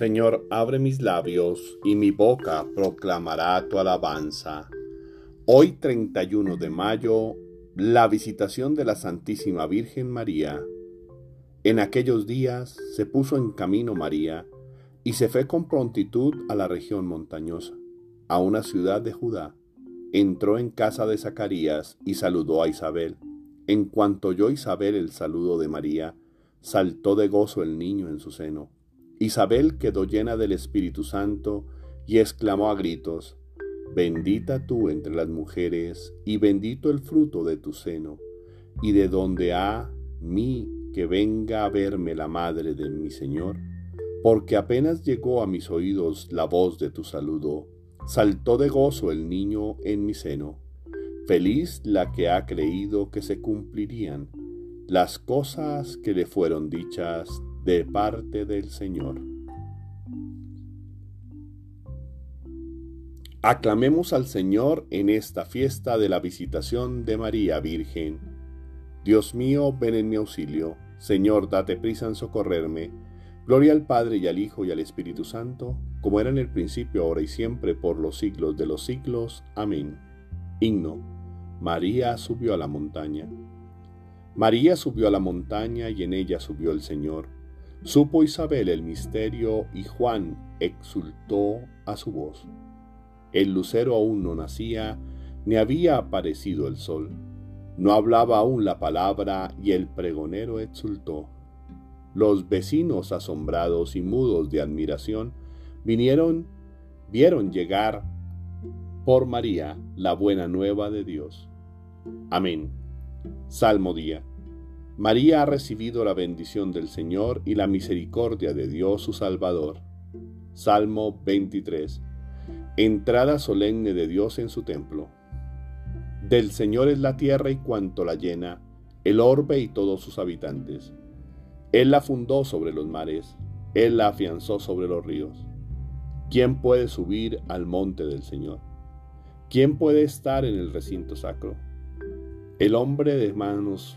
Señor, abre mis labios y mi boca proclamará tu alabanza. Hoy 31 de mayo, la visitación de la Santísima Virgen María. En aquellos días se puso en camino María y se fue con prontitud a la región montañosa, a una ciudad de Judá. Entró en casa de Zacarías y saludó a Isabel. En cuanto oyó Isabel el saludo de María, saltó de gozo el niño en su seno. Isabel quedó llena del Espíritu Santo y exclamó a gritos, Bendita tú entre las mujeres, y bendito el fruto de tu seno, y de donde ha mí que venga a verme la madre de mi Señor, porque apenas llegó a mis oídos la voz de tu saludo, saltó de gozo el niño en mi seno. Feliz la que ha creído que se cumplirían las cosas que le fueron dichas de parte del Señor. Aclamemos al Señor en esta fiesta de la visitación de María Virgen. Dios mío, ven en mi auxilio. Señor, date prisa en socorrerme. Gloria al Padre y al Hijo y al Espíritu Santo, como era en el principio, ahora y siempre, por los siglos de los siglos. Amén. Himno. María subió a la montaña. María subió a la montaña y en ella subió el Señor Supo Isabel el misterio y Juan exultó a su voz. El lucero aún no nacía, ni había aparecido el sol. No hablaba aún la palabra y el pregonero exultó. Los vecinos asombrados y mudos de admiración vinieron, vieron llegar por María la buena nueva de Dios. Amén. Salmo día. María ha recibido la bendición del Señor y la misericordia de Dios su Salvador. Salmo 23. Entrada solemne de Dios en su templo. Del Señor es la tierra y cuanto la llena, el orbe y todos sus habitantes. Él la fundó sobre los mares, Él la afianzó sobre los ríos. ¿Quién puede subir al monte del Señor? ¿Quién puede estar en el recinto sacro? El hombre de manos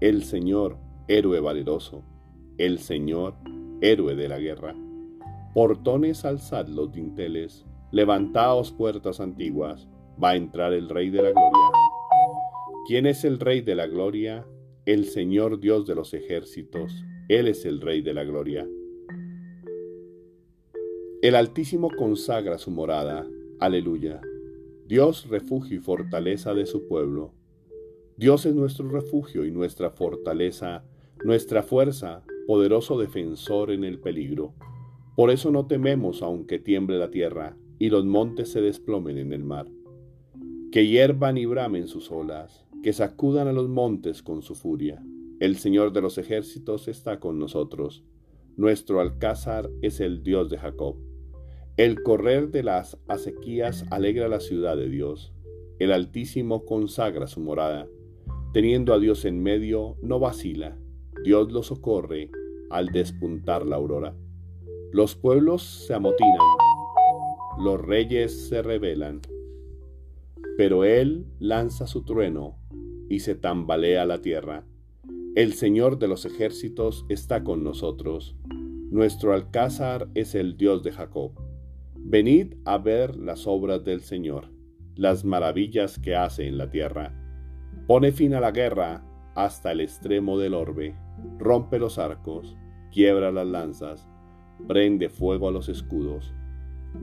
El Señor, héroe valeroso, el Señor, héroe de la guerra. Portones alzad los dinteles, levantaos puertas antiguas, va a entrar el Rey de la Gloria. ¿Quién es el Rey de la Gloria? El Señor Dios de los ejércitos, Él es el Rey de la Gloria. El Altísimo consagra su morada, aleluya. Dios refugio y fortaleza de su pueblo. Dios es nuestro refugio y nuestra fortaleza, nuestra fuerza, poderoso defensor en el peligro. Por eso no tememos aunque tiemble la tierra y los montes se desplomen en el mar. Que hiervan y bramen sus olas, que sacudan a los montes con su furia. El Señor de los ejércitos está con nosotros. Nuestro alcázar es el Dios de Jacob. El correr de las acequias alegra la ciudad de Dios. El Altísimo consagra su morada. Teniendo a Dios en medio, no vacila. Dios lo socorre al despuntar la aurora. Los pueblos se amotinan, los reyes se rebelan, pero Él lanza su trueno y se tambalea la tierra. El Señor de los ejércitos está con nosotros. Nuestro alcázar es el Dios de Jacob. Venid a ver las obras del Señor, las maravillas que hace en la tierra. Pone fin a la guerra hasta el extremo del orbe, rompe los arcos, quiebra las lanzas, prende fuego a los escudos.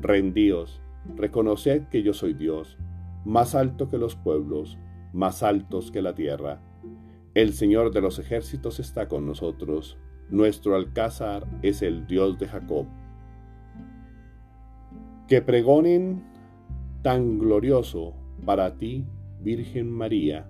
Rendíos, reconoced que yo soy Dios, más alto que los pueblos, más altos que la tierra. El Señor de los ejércitos está con nosotros, nuestro alcázar es el Dios de Jacob. Que pregonen tan glorioso para ti, Virgen María,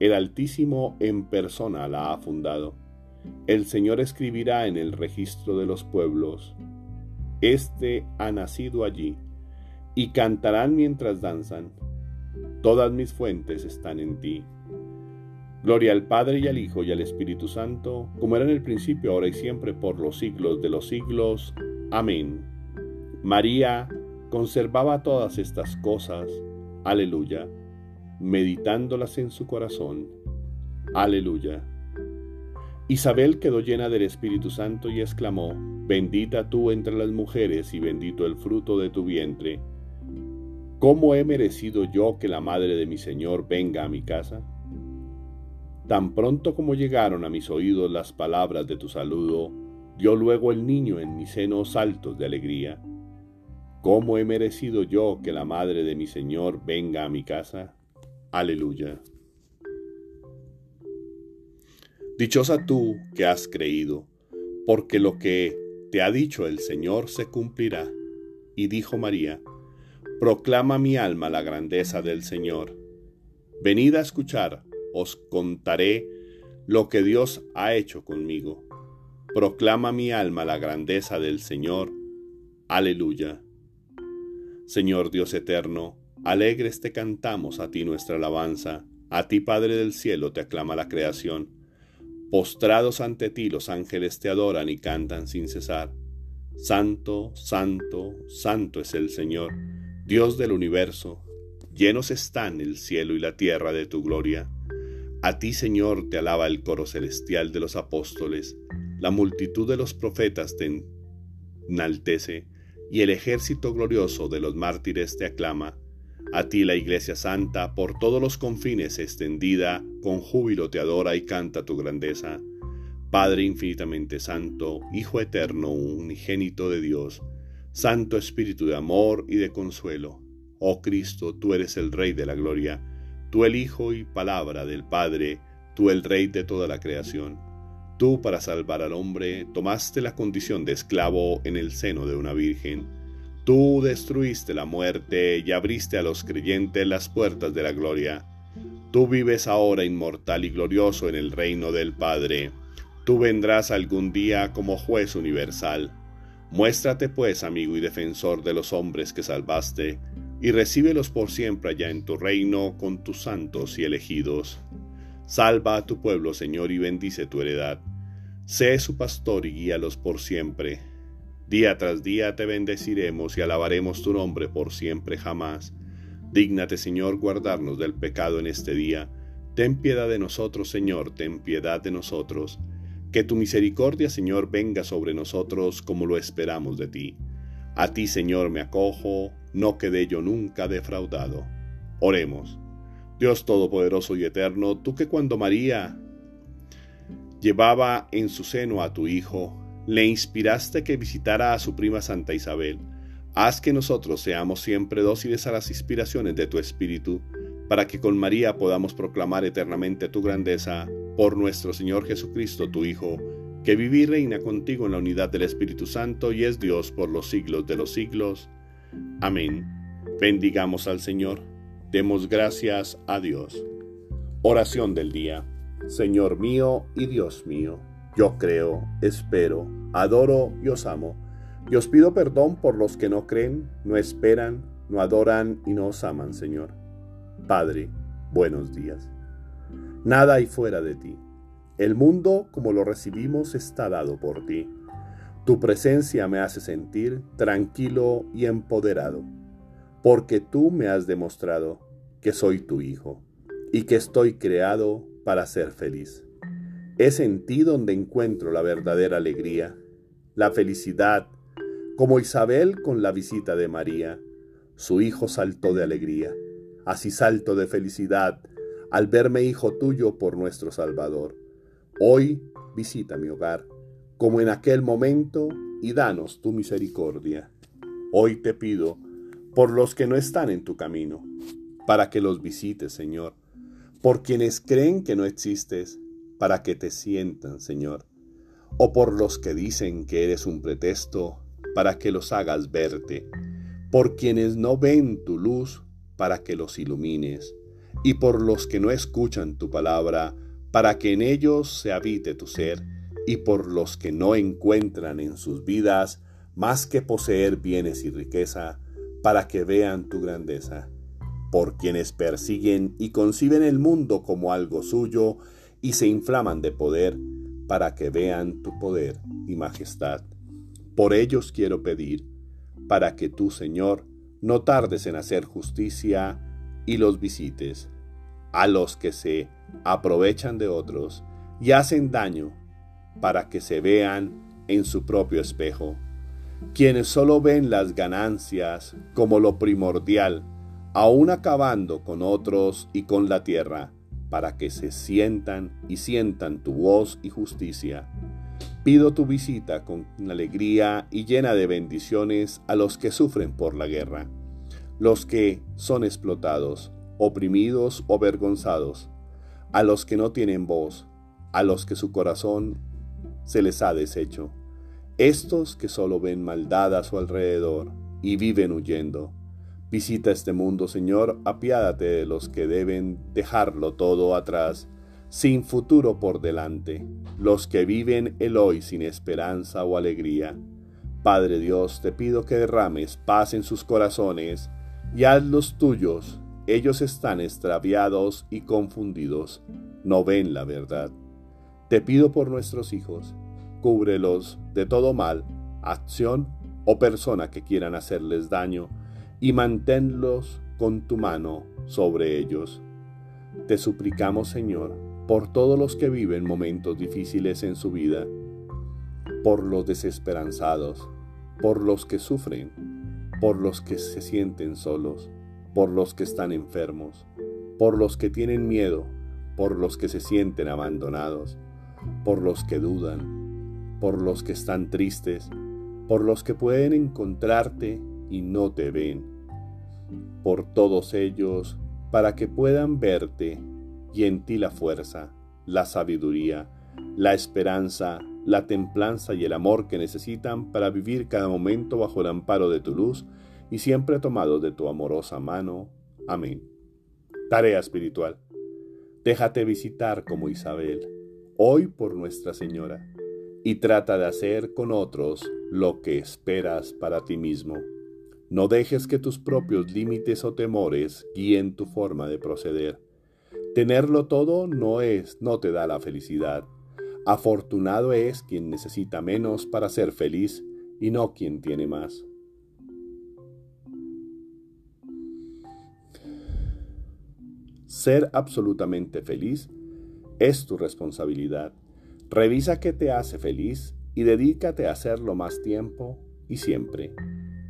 El Altísimo en persona la ha fundado. El Señor escribirá en el registro de los pueblos, Este ha nacido allí, y cantarán mientras danzan. Todas mis fuentes están en ti. Gloria al Padre y al Hijo y al Espíritu Santo, como era en el principio, ahora y siempre, por los siglos de los siglos. Amén. María conservaba todas estas cosas. Aleluya. Meditándolas en su corazón. Aleluya. Isabel quedó llena del Espíritu Santo y exclamó, Bendita tú entre las mujeres y bendito el fruto de tu vientre. ¿Cómo he merecido yo que la madre de mi Señor venga a mi casa? Tan pronto como llegaron a mis oídos las palabras de tu saludo, dio luego el niño en mis senos saltos de alegría. ¿Cómo he merecido yo que la madre de mi Señor venga a mi casa? Aleluya. Dichosa tú que has creído, porque lo que te ha dicho el Señor se cumplirá. Y dijo María, Proclama mi alma la grandeza del Señor. Venid a escuchar, os contaré lo que Dios ha hecho conmigo. Proclama mi alma la grandeza del Señor. Aleluya. Señor Dios eterno, alegres te cantamos a ti nuestra alabanza, a ti Padre del cielo te aclama la creación Postrados ante ti los ángeles te adoran y cantan sin cesar. Santo, santo, santo es el Señor, Dios del universo. Llenos están el cielo y la tierra de tu gloria. A ti, Señor, te alaba el coro celestial de los apóstoles. La multitud de los profetas te enaltece y el ejército glorioso de los mártires te aclama. A ti la Iglesia Santa, por todos los confines extendida, con júbilo te adora y canta tu grandeza. Padre infinitamente santo, Hijo eterno, unigénito de Dios, Santo Espíritu de amor y de consuelo. Oh Cristo, tú eres el Rey de la gloria, tú el Hijo y palabra del Padre, tú el Rey de toda la creación. Tú, para salvar al hombre, tomaste la condición de esclavo en el seno de una virgen Tú destruiste la muerte y abriste a los creyentes las puertas de la gloria. Tú vives ahora inmortal y glorioso en el reino del Padre. Tú vendrás algún día como juez universal. Muéstrate pues, amigo y defensor de los hombres que salvaste, y recíbelos por siempre allá en tu reino con tus santos y elegidos. Salva a tu pueblo, Señor, y bendice tu heredad. Sé su pastor y guíalos por siempre Día tras día te bendeciremos y alabaremos tu nombre por siempre jamás. Dígnate, Señor, guardarnos del pecado en este día. Ten piedad de nosotros, Señor, ten piedad de nosotros. Que tu misericordia, Señor, venga sobre nosotros como lo esperamos de ti. A ti, Señor, me acojo, no quedé yo nunca defraudado. Oremos. Dios Todopoderoso y Eterno, tú que cuando María llevaba en su seno a tu Hijo, le inspiraste que visitara a su prima Santa Isabel. Haz que nosotros seamos siempre dóciles a las inspiraciones de tu Espíritu, para que con María podamos proclamar eternamente tu grandeza por nuestro Señor Jesucristo, tu Hijo, que vive y reina contigo en la unidad del Espíritu Santo y es Dios por los siglos de los siglos. Amén. Bendigamos al Señor. Demos gracias a Dios. Oración del día. Señor mío y Dios mío yo creo, espero, adoro y os amo. Y os pido perdón por los que no creen, no esperan, no adoran y no os aman, Señor. Padre, buenos días. Nada hay fuera de ti. El mundo como lo recibimos está dado por ti. Tu presencia me hace sentir tranquilo y empoderado, porque tú me has demostrado que soy tu hijo y que estoy creado para ser feliz. Es en ti donde encuentro la verdadera alegría, la felicidad, como Isabel con la visita de María. Su hijo saltó de alegría, así salto de felicidad al verme hijo tuyo por nuestro Salvador. Hoy visita mi hogar, como en aquel momento, y danos tu misericordia. Hoy te pido por los que no están en tu camino, para que los visites, Señor, por quienes creen que no existes, para que te sientan, Señor, o por los que dicen que eres un pretexto, para que los hagas verte, por quienes no ven tu luz, para que los ilumines, y por los que no escuchan tu palabra, para que en ellos se habite tu ser, y por los que no encuentran en sus vidas más que poseer bienes y riqueza, para que vean tu grandeza, por quienes persiguen y conciben el mundo como algo suyo y se inflaman de poder, para que vean tu poder y majestad. Por ellos quiero pedir, para que tú, Señor, no tardes en hacer justicia y los visites, a los que se aprovechan de otros y hacen daño, para que se vean en su propio espejo quienes solo ven las ganancias como lo primordial, aún acabando con otros y con la tierra, para que se sientan y sientan tu voz y justicia. Pido tu visita con alegría y llena de bendiciones a los que sufren por la guerra, los que son explotados, oprimidos o avergonzados, a los que no tienen voz, a los que su corazón se les ha deshecho estos que solo ven maldad a su alrededor y viven huyendo. Visita este mundo, Señor, apiádate de los que deben dejarlo todo atrás, sin futuro por delante, los que viven el hoy sin esperanza o alegría. Padre Dios, te pido que derrames paz en sus corazones y haz los tuyos. Ellos están extraviados y confundidos, no ven la verdad. Te pido por nuestros hijos, cúbrelos de todo mal, acción o persona que quieran hacerles daño, y manténlos con tu mano sobre ellos. Te suplicamos, Señor, por todos los que viven momentos difíciles en su vida, por los desesperanzados, por los que sufren, por los que se sienten solos, por los que están enfermos, por los que tienen miedo, por los que se sienten abandonados, por los que dudan, por los que están tristes, por los que pueden encontrarte y no te ven, por todos ellos, para que puedan verte y en ti la fuerza, la sabiduría, la esperanza, la templanza y el amor que necesitan para vivir cada momento bajo el amparo de tu luz y siempre tomado de tu amorosa mano. Amén. Tarea espiritual. Déjate visitar como Isabel, hoy por Nuestra Señora y trata de hacer con otros lo que esperas para ti mismo. No dejes que tus propios límites o temores guíen tu forma de proceder. Tenerlo todo no es, no te da la felicidad. Afortunado es quien necesita menos para ser feliz y no quien tiene más. Ser absolutamente feliz es tu responsabilidad. Revisa qué te hace feliz y dedícate a hacerlo más tiempo y siempre.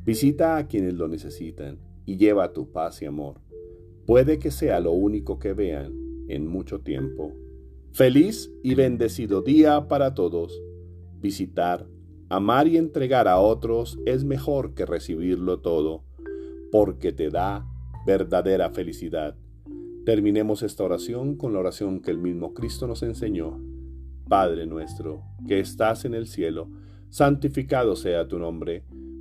Visita a quienes lo necesitan y lleva tu paz y amor. Puede que sea lo único que vean en mucho tiempo. Feliz y bendecido día para todos. Visitar, amar y entregar a otros es mejor que recibirlo todo, porque te da verdadera felicidad. Terminemos esta oración con la oración que el mismo Cristo nos enseñó. Padre nuestro, que estás en el cielo, santificado sea tu nombre,